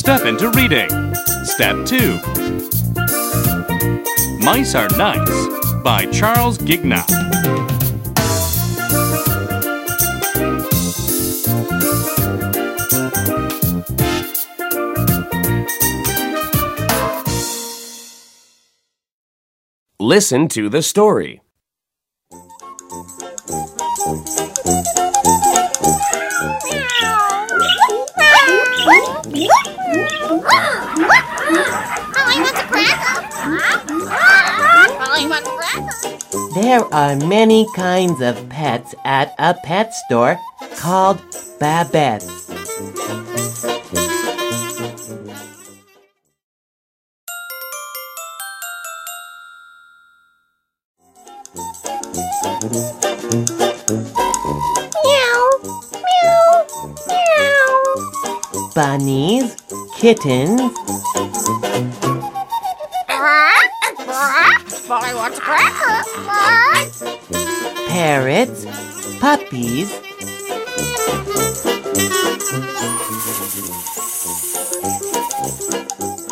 Step into reading. Step 2. Mice Are Nice by Charlotte Gunnufson. Listen to the story. There are many kinds of pets at a pet store called Babettes. Bunnies, kittens, Wants a cracker. parrots, puppies,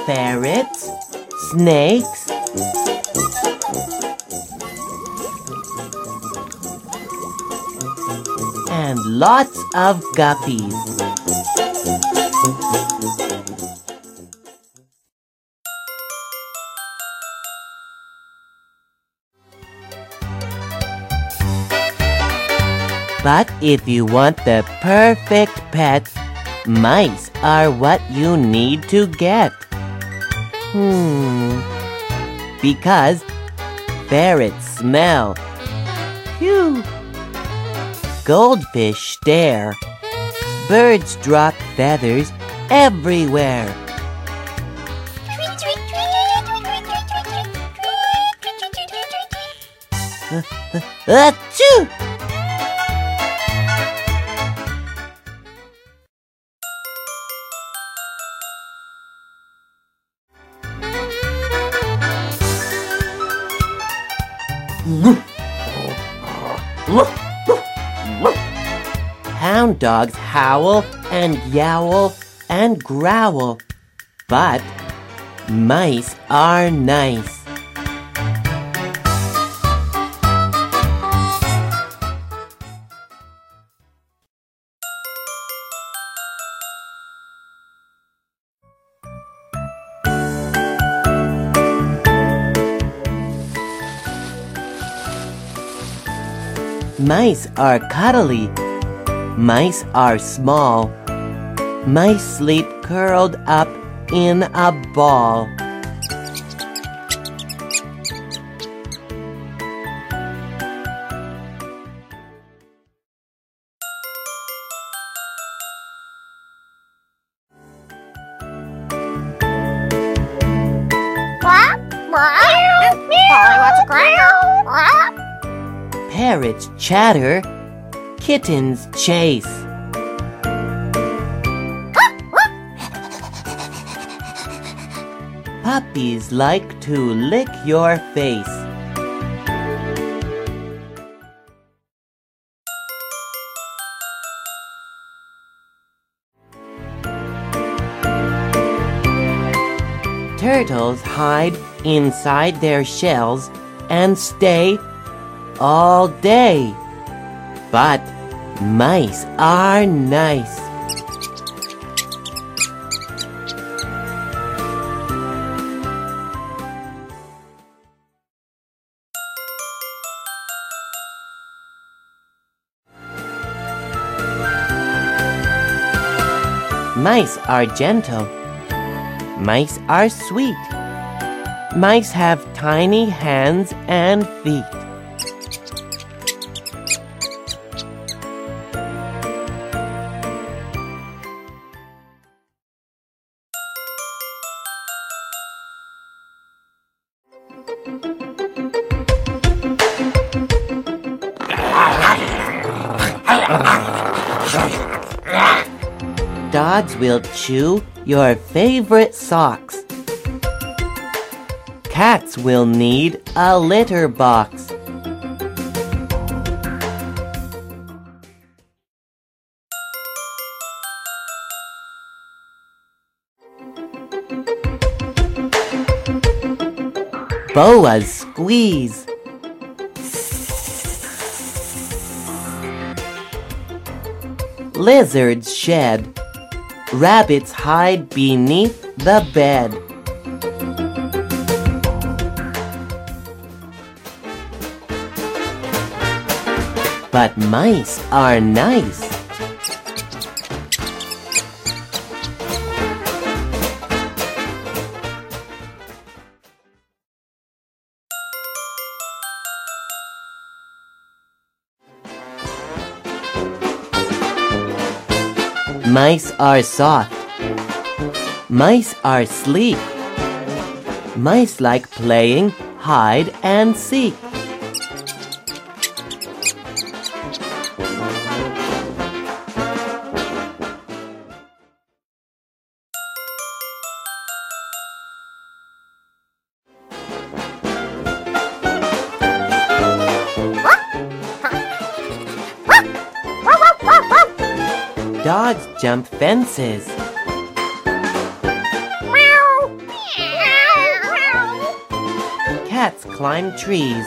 ferrets, snakes, and lots of guppies. But if you want the perfect pet, mice are what you need to get. Hmm. Because ferrets smell. Phew. Goldfish stare. Birds drop feathers everywhere. Achoo! Hound dogs howl and yowl and growl, but mice are nice. Mice are cuddly. Mice are small. Mice sleep curled up in a ball. Molly wants a cracker. Parrots chatter. Kittens chase. Puppies like to lick your face. Turtles hide inside their shells and stay all day. But mice are nice. Mice are gentle. Mice are sweet. Mice have tiny hands and feet. Dogs will chew your favorite socks. Cats will need a litter box. Boas squeeze. Lizards shed. Rabbits hide beneath the bed. But mice are nice. Mice are soft. Mice are sleek. Mice like playing hide and seek. Dogs jump fences. Cats climb trees.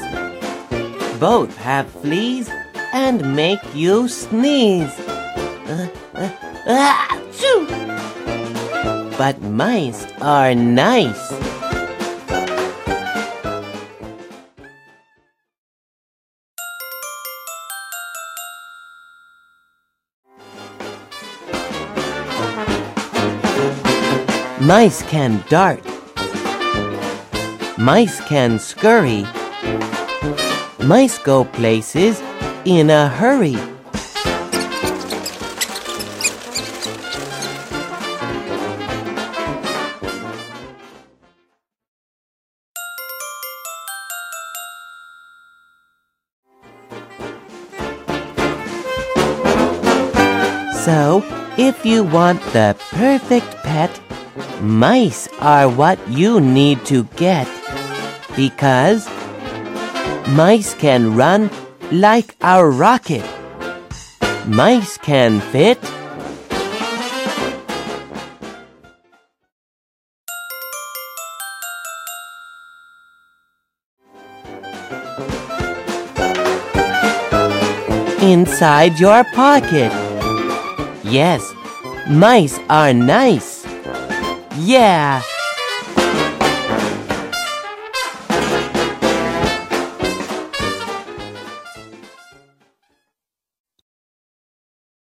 Both have fleas and make you sneeze. Uh, uh, ah! But mice are nice. Mice can dart. Mice can scurry. Mice go places in a hurry. So, if you want the perfect pet, mice are what you need to get. Because mice can run like a rocket. Mice can fit. Inside your pocket. Yes, mice are nice. Yeah.